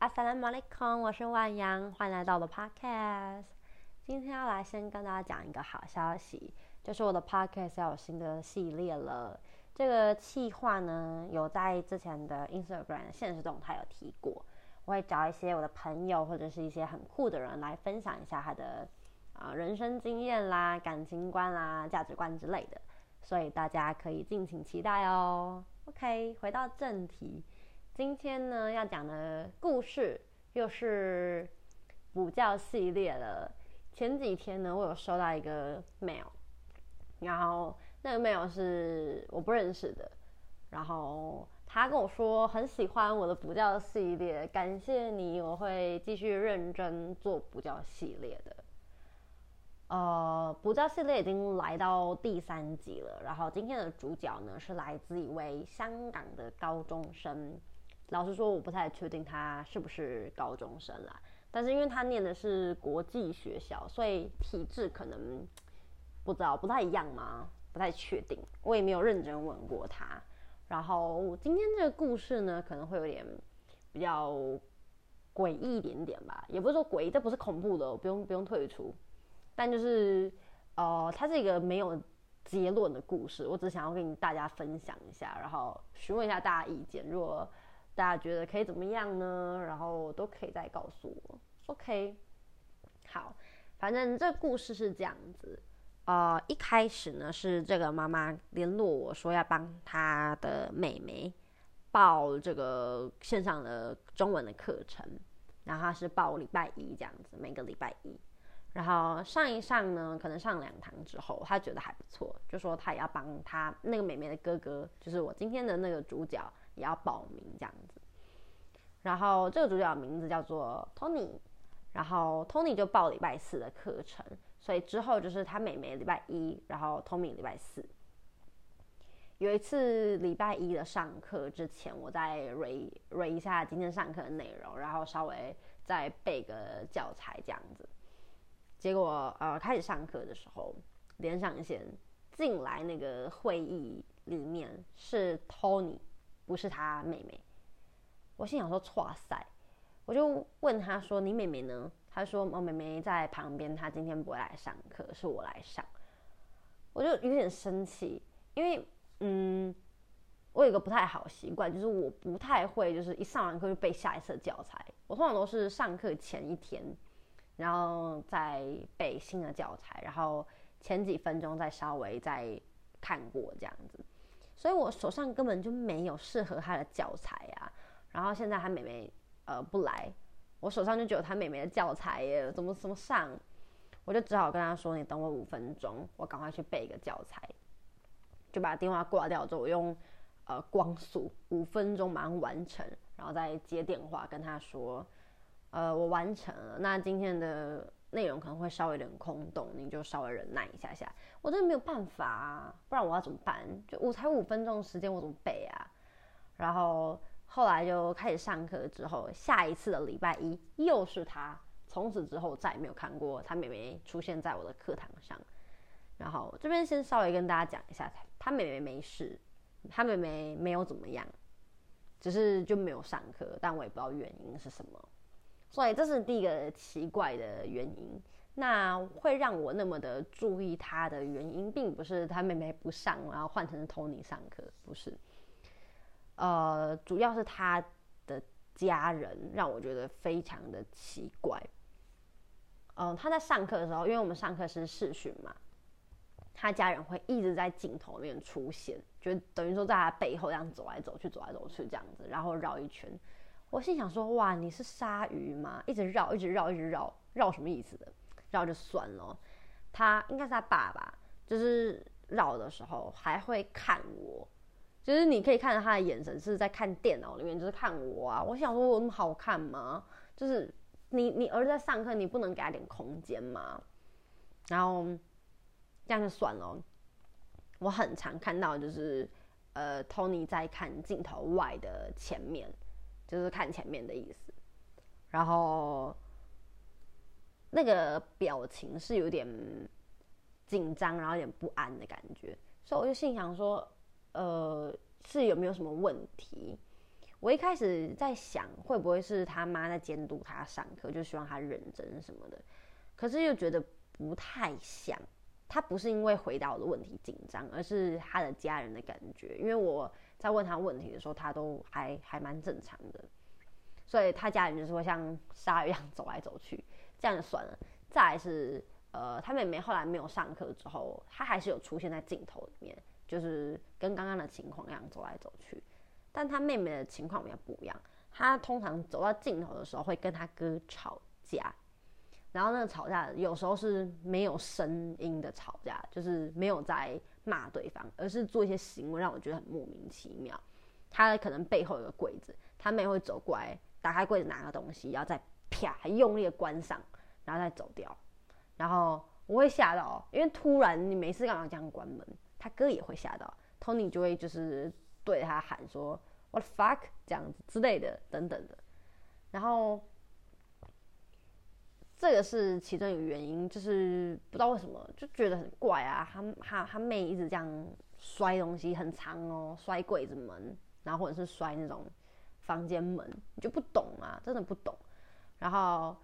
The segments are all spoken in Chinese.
阿萨拉马利康，我是万阳，欢迎来到我的 podcast。今天要来先跟大家讲一个好消息，就是我的 podcast 要有新的系列了。这个企划呢，有在之前的 Instagram 现实动态有提过，我会找一些我的朋友或者是一些很酷的人来分享一下他的啊人生经验啦、感情观啦、价值观之类的，所以大家可以敬请期待哦。OK，回到正题。今天呢要讲的故事又是补教系列了。前几天呢，我有收到一个 mail，然后那个 mail 是我不认识的，然后他跟我说很喜欢我的补教系列，感谢你，我会继续认真做补教系列的。呃，补教系列已经来到第三集了，然后今天的主角呢是来自一位香港的高中生。老实说，我不太确定他是不是高中生啦。但是因为他念的是国际学校，所以体质可能不知道不太一样吗？不太确定，我也没有认真问过他。然后今天这个故事呢，可能会有点比较诡异一点点吧，也不是说诡异，这不是恐怖的，不用不用退出。但就是呃，它是一个没有结论的故事，我只想要跟大家分享一下，然后询问一下大家意见。如果大家觉得可以怎么样呢？然后都可以再告诉我。OK，好，反正这故事是这样子。呃，一开始呢是这个妈妈联络我说要帮她的妹妹报这个线上的中文的课程，然后她是报礼拜一这样子，每个礼拜一。然后上一上呢，可能上两堂之后，她觉得还不错，就说她也要帮她那个妹妹的哥哥，就是我今天的那个主角。也要报名这样子，然后这个主角名字叫做 Tony，然后 Tony 就报礼拜四的课程，所以之后就是他妹妹礼拜一，然后 Tony 礼拜四。有一次礼拜一的上课之前，我再 re re 一下今天上课的内容，然后稍微再背个教材这样子。结果呃开始上课的时候，连上线进来那个会议里面是 Tony。不是他妹妹，我心想说：“哇塞！”我就问他说：“你妹妹呢？”他说：“我妹妹在旁边，她今天不会来上课，是我来上。”我就有点生气，因为嗯，我有个不太好习惯，就是我不太会，就是一上完课就背下一次教材。我通常都是上课前一天，然后再背新的教材，然后前几分钟再稍微再看过这样子。所以我手上根本就没有适合他的教材啊，然后现在他妹妹呃不来，我手上就只有他妹妹的教材耶，怎么怎么上？我就只好跟他说：“你等我五分钟，我赶快去背一个教材。”就把电话挂掉之后，我用呃光速五分钟马上完成，然后再接电话跟他说：“呃，我完成了。那今天的。”内容可能会稍微有点空洞，你就稍微忍耐一下下。我真的没有办法啊，不然我要怎么办？就我才五分钟时间，我怎么背啊？然后后来就开始上课之后，下一次的礼拜一又是他。从此之后再也没有看过他妹妹出现在我的课堂上。然后这边先稍微跟大家讲一下，他妹妹没事，他妹妹没有怎么样，只是就没有上课，但我也不知道原因是什么。所以这是第一个奇怪的原因。那会让我那么的注意他的原因，并不是他妹妹不上，然后换成 Tony 上课，不是。呃，主要是他的家人让我觉得非常的奇怪。嗯，他在上课的时候，因为我们上课是视讯嘛，他家人会一直在镜头里面出现，就等于说在他背后这样走来走去，走来走去这样子，然后绕一圈。我心想说：“哇，你是鲨鱼吗？一直绕，一直绕，一直绕，绕什么意思的？绕就算了。他应该是他爸爸，就是绕的时候还会看我，就是你可以看到他的眼神是在看电脑里面，就是看我啊。我想说，我那么好看吗？就是你，你儿子在上课，你不能给他点空间吗？然后这样就算了。我很常看到，就是呃，Tony 在看镜头外的前面。”就是看前面的意思，然后那个表情是有点紧张，然后有点不安的感觉，所以我就心想说，呃，是有没有什么问题？我一开始在想，会不会是他妈在监督他上课，就希望他认真什么的，可是又觉得不太像。他不是因为回答我的问题紧张，而是他的家人的感觉。因为我在问他问题的时候，他都还还蛮正常的，所以他家人就是会像鲨鱼一样走来走去，这样就算了。再来是，呃，他妹妹后来没有上课之后，他还是有出现在镜头里面，就是跟刚刚的情况一样走来走去。但他妹妹的情况比较不一样，他通常走到镜头的时候会跟他哥吵架。然后那个吵架有时候是没有声音的吵架，就是没有在骂对方，而是做一些行为让我觉得很莫名其妙。他可能背后有个柜子，他妹会走过来打开柜子拿个东西，然后再啪还用力的关上，然后再走掉。然后我会吓到，因为突然你没事干嘛这样关门？他哥也会吓到，Tony 就会就是对他喊说 “What fuck” 这样子之类的等等的，然后。这个是其中一个原因，就是不知道为什么就觉得很怪啊。他他他妹一直这样摔东西，很长哦，摔柜子门，然后或者是摔那种房间门，你就不懂啊，真的不懂。然后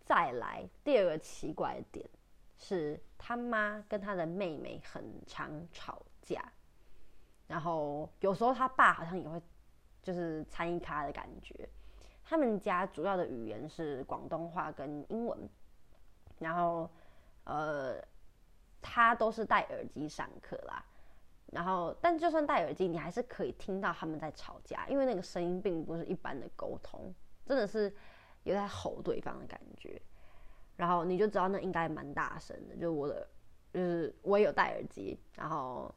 再来第二个奇怪的点是，他妈跟他的妹妹很常吵架，然后有时候他爸好像也会就是参与他的感觉。他们家主要的语言是广东话跟英文，然后，呃，他都是戴耳机上课啦。然后，但就算戴耳机，你还是可以听到他们在吵架，因为那个声音并不是一般的沟通，真的是有在吼对方的感觉。然后你就知道那应该蛮大声的，就我的，就是我也有戴耳机，然后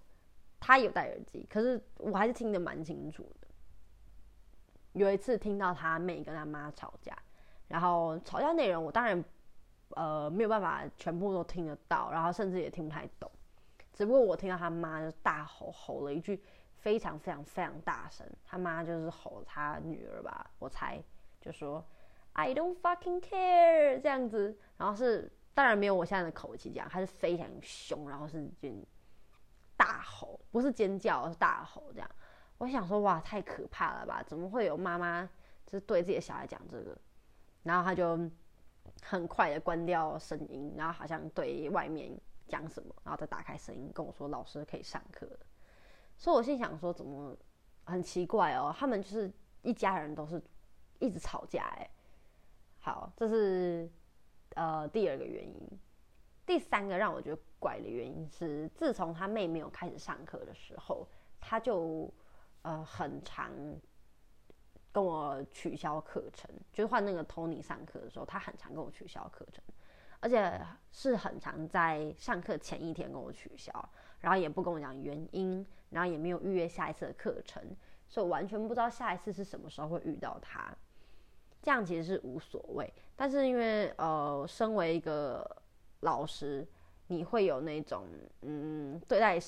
他有戴耳机，可是我还是听得蛮清楚的。有一次听到他妹跟他妈吵架，然后吵架内容我当然呃没有办法全部都听得到，然后甚至也听不太懂。只不过我听到他妈就大吼吼了一句非常非常非常大声，他妈就是吼他女儿吧，我猜就说 I don't fucking care 这样子，然后是当然没有我现在的口气这样，他是非常凶，然后是就大吼，不是尖叫，是大吼这样。我想说，哇，太可怕了吧？怎么会有妈妈就是对自己的小孩讲这个？然后他就很快的关掉声音，然后好像对外面讲什么，然后再打开声音跟我说：“老师可以上课。”所以我心想说，怎么很奇怪哦？他们就是一家人都是一直吵架哎。好，这是呃第二个原因。第三个让我觉得怪的原因是，自从他妹没有开始上课的时候，他就。呃，很常跟我取消课程，就是换那个 Tony 上课的时候，他很常跟我取消课程，而且是很常在上课前一天跟我取消，然后也不跟我讲原因，然后也没有预约下一次的课程，所以完全不知道下一次是什么时候会遇到他。这样其实是无所谓，但是因为呃，身为一个老师，你会有那种嗯对待。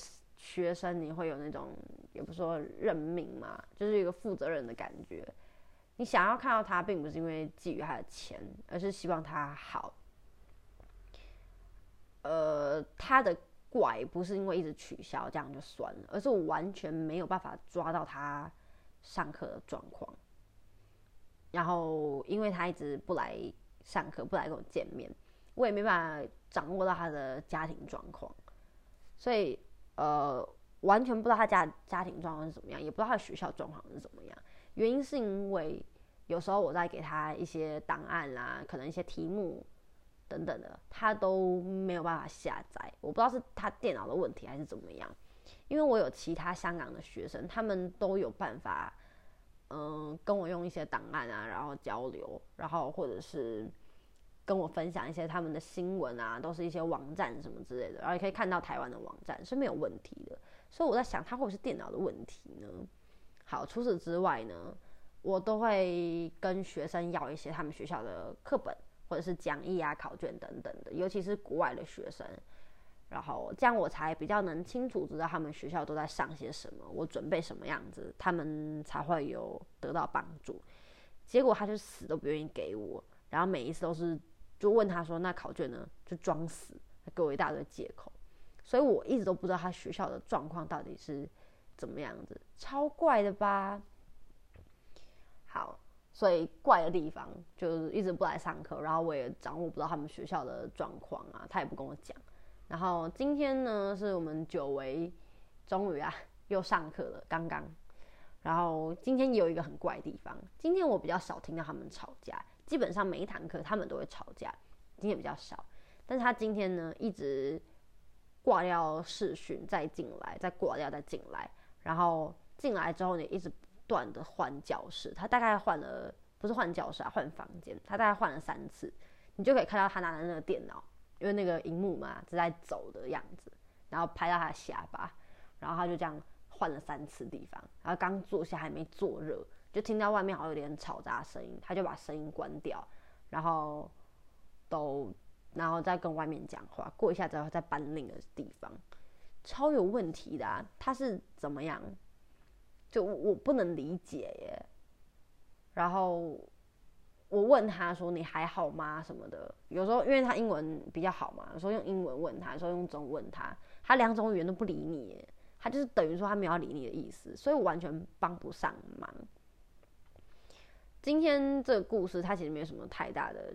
学生你会有那种，也不说认命嘛，就是一个负责任的感觉。你想要看到他，并不是因为觊觎他的钱，而是希望他好。呃，他的怪不是因为一直取消这样就算了，而是我完全没有办法抓到他上课的状况。然后，因为他一直不来上课，不来跟我见面，我也没办法掌握到他的家庭状况，所以。呃，完全不知道他家家庭状况是怎么样，也不知道他的学校状况是怎么样。原因是因为有时候我在给他一些档案啦，可能一些题目等等的，他都没有办法下载。我不知道是他电脑的问题还是怎么样。因为我有其他香港的学生，他们都有办法，嗯，跟我用一些档案啊，然后交流，然后或者是。跟我分享一些他们的新闻啊，都是一些网站什么之类的，然后也可以看到台湾的网站是没有问题的。所以我在想，他会不会是电脑的问题呢？好，除此之外呢，我都会跟学生要一些他们学校的课本或者是讲义啊、考卷等等的，尤其是国外的学生，然后这样我才比较能清楚知道他们学校都在上些什么，我准备什么样子，他们才会有得到帮助。结果他就死都不愿意给我，然后每一次都是。就问他说：“那考卷呢？”就装死，给我一大堆借口，所以我一直都不知道他学校的状况到底是怎么样子，超怪的吧？好，所以怪的地方就是一直不来上课，然后我也掌握不到他们学校的状况啊，他也不跟我讲。然后今天呢，是我们久违，终于啊又上课了，刚刚。然后今天有一个很怪的地方，今天我比较少听到他们吵架，基本上每一堂课他们都会吵架，今天比较少。但是他今天呢，一直挂掉视讯，再进来，再挂掉，再进来，然后进来之后呢，一直不断的换教室，他大概换了，不是换教室啊，换房间，他大概换了三次，你就可以看到他拿的那个电脑，因为那个荧幕嘛，是在走的样子，然后拍到他的下巴，然后他就这样。换了三次地方，然后刚坐下还没坐热，就听到外面好像有点嘈杂声音，他就把声音关掉，然后都然后再跟外面讲话。过一下之后再搬另一个地方，超有问题的！他是怎么样？就我不能理解耶。然后我问他说：“你还好吗？”什么的。有时候因为他英文比较好嘛，有时候用英文问他，有时候用中文问他，他两种语言都不理你耶。他就是等于说他没有理你的意思，所以我完全帮不上忙。今天这个故事，它其实没有什么太大的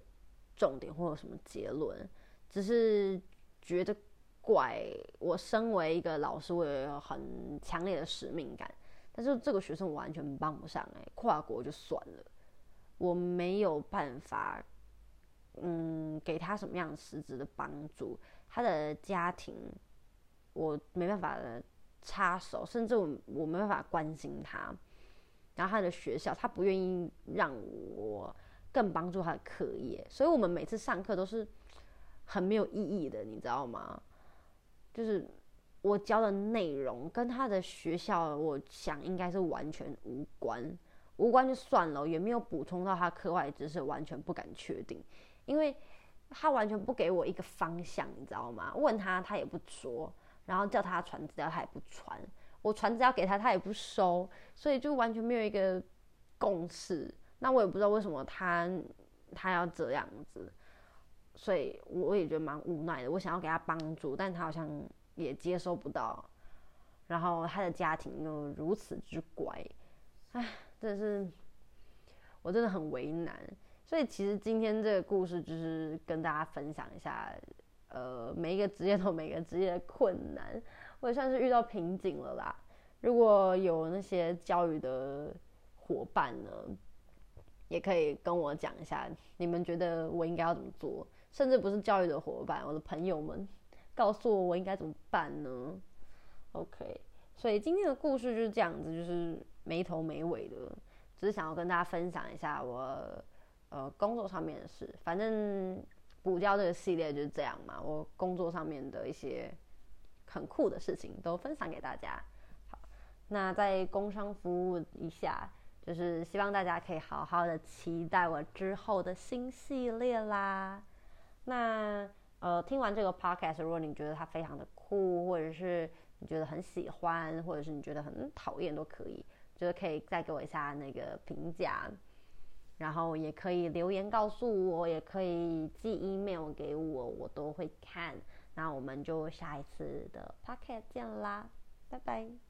重点或者什么结论，只是觉得怪。我身为一个老师，我有很强烈的使命感，但是这个学生我完全帮不上哎，跨国就算了，我没有办法，嗯，给他什么样实质的帮助。他的家庭，我没办法。插手，甚至我我没办法关心他，然后他的学校，他不愿意让我更帮助他的课业，所以我们每次上课都是很没有意义的，你知道吗？就是我教的内容跟他的学校，我想应该是完全无关，无关就算了，也没有补充到他课外知识，完全不敢确定，因为他完全不给我一个方向，你知道吗？问他，他也不说。然后叫他传资料，他也不传；我传纸要给他，他也不收，所以就完全没有一个共识。那我也不知道为什么他他要这样子，所以我也觉得蛮无奈的。我想要给他帮助，但他好像也接收不到。然后他的家庭又如此之乖，唉，真是我真的很为难。所以其实今天这个故事就是跟大家分享一下。呃，每一个职业都有每个职业的困难，我也算是遇到瓶颈了啦。如果有那些教育的伙伴呢，也可以跟我讲一下，你们觉得我应该要怎么做？甚至不是教育的伙伴，我的朋友们，告诉我我应该怎么办呢？OK，所以今天的故事就是这样子，就是没头没尾的，只是想要跟大家分享一下我呃工作上面的事，反正。补教这个系列就是这样嘛，我工作上面的一些很酷的事情都分享给大家。好，那在工商服务一下，就是希望大家可以好好的期待我之后的新系列啦。那呃，听完这个 podcast，如果你觉得它非常的酷，或者是你觉得很喜欢，或者是你觉得很讨厌，都可以，就是可以再给我一下那个评价。然后也可以留言告诉我，也可以寄 email 给我，我都会看。那我们就下一次的 Pocket 见啦，拜拜。